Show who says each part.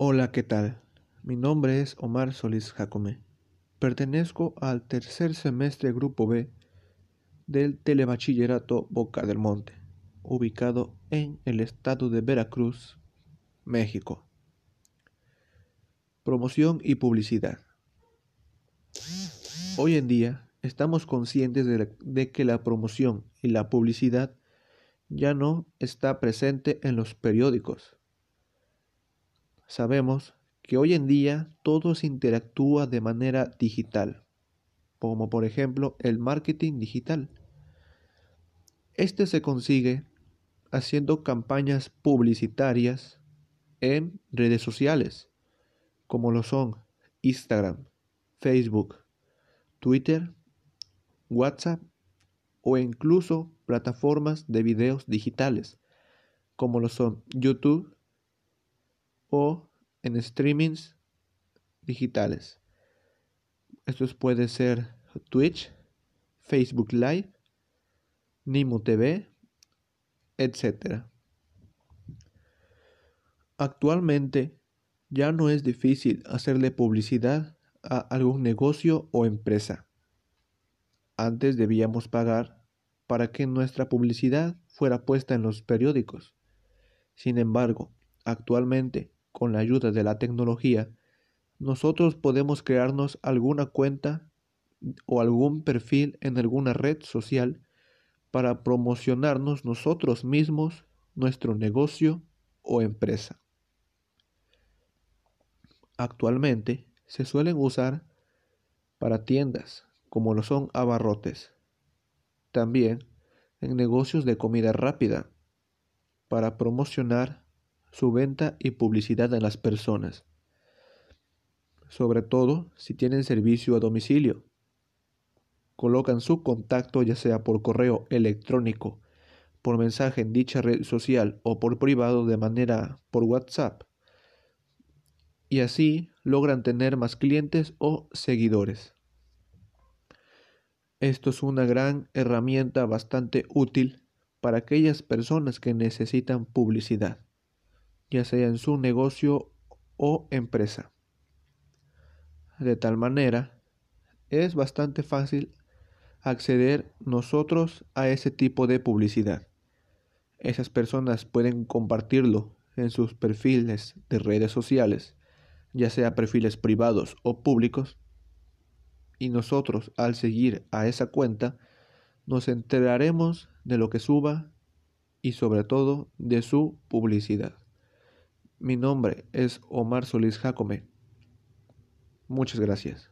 Speaker 1: Hola, ¿qué tal? Mi nombre es Omar Solís Jacome. Pertenezco al tercer semestre Grupo B del Telebachillerato Boca del Monte, ubicado en el estado de Veracruz, México. Promoción y publicidad. Hoy en día estamos conscientes de, de que la promoción y la publicidad ya no está presente en los periódicos. Sabemos que hoy en día todo se interactúa de manera digital, como por ejemplo el marketing digital. Este se consigue haciendo campañas publicitarias en redes sociales, como lo son Instagram, Facebook, Twitter, WhatsApp o incluso plataformas de videos digitales, como lo son YouTube o en streamings digitales. Estos pueden ser Twitch, Facebook Live, Nimo TV, etc. Actualmente ya no es difícil hacerle publicidad a algún negocio o empresa. Antes debíamos pagar para que nuestra publicidad fuera puesta en los periódicos. Sin embargo, actualmente, con la ayuda de la tecnología, nosotros podemos crearnos alguna cuenta o algún perfil en alguna red social para promocionarnos nosotros mismos, nuestro negocio o empresa. Actualmente se suelen usar para tiendas, como lo son abarrotes. También en negocios de comida rápida, para promocionar su venta y publicidad en las personas. Sobre todo si tienen servicio a domicilio. Colocan su contacto ya sea por correo electrónico, por mensaje en dicha red social o por privado de manera por WhatsApp. Y así logran tener más clientes o seguidores. Esto es una gran herramienta bastante útil para aquellas personas que necesitan publicidad, ya sea en su negocio o empresa. De tal manera, es bastante fácil acceder nosotros a ese tipo de publicidad. Esas personas pueden compartirlo en sus perfiles de redes sociales, ya sea perfiles privados o públicos, y nosotros al seguir a esa cuenta nos enteraremos de lo que suba y sobre todo de su publicidad. Mi nombre es Omar Solís Jacome. Muchas gracias.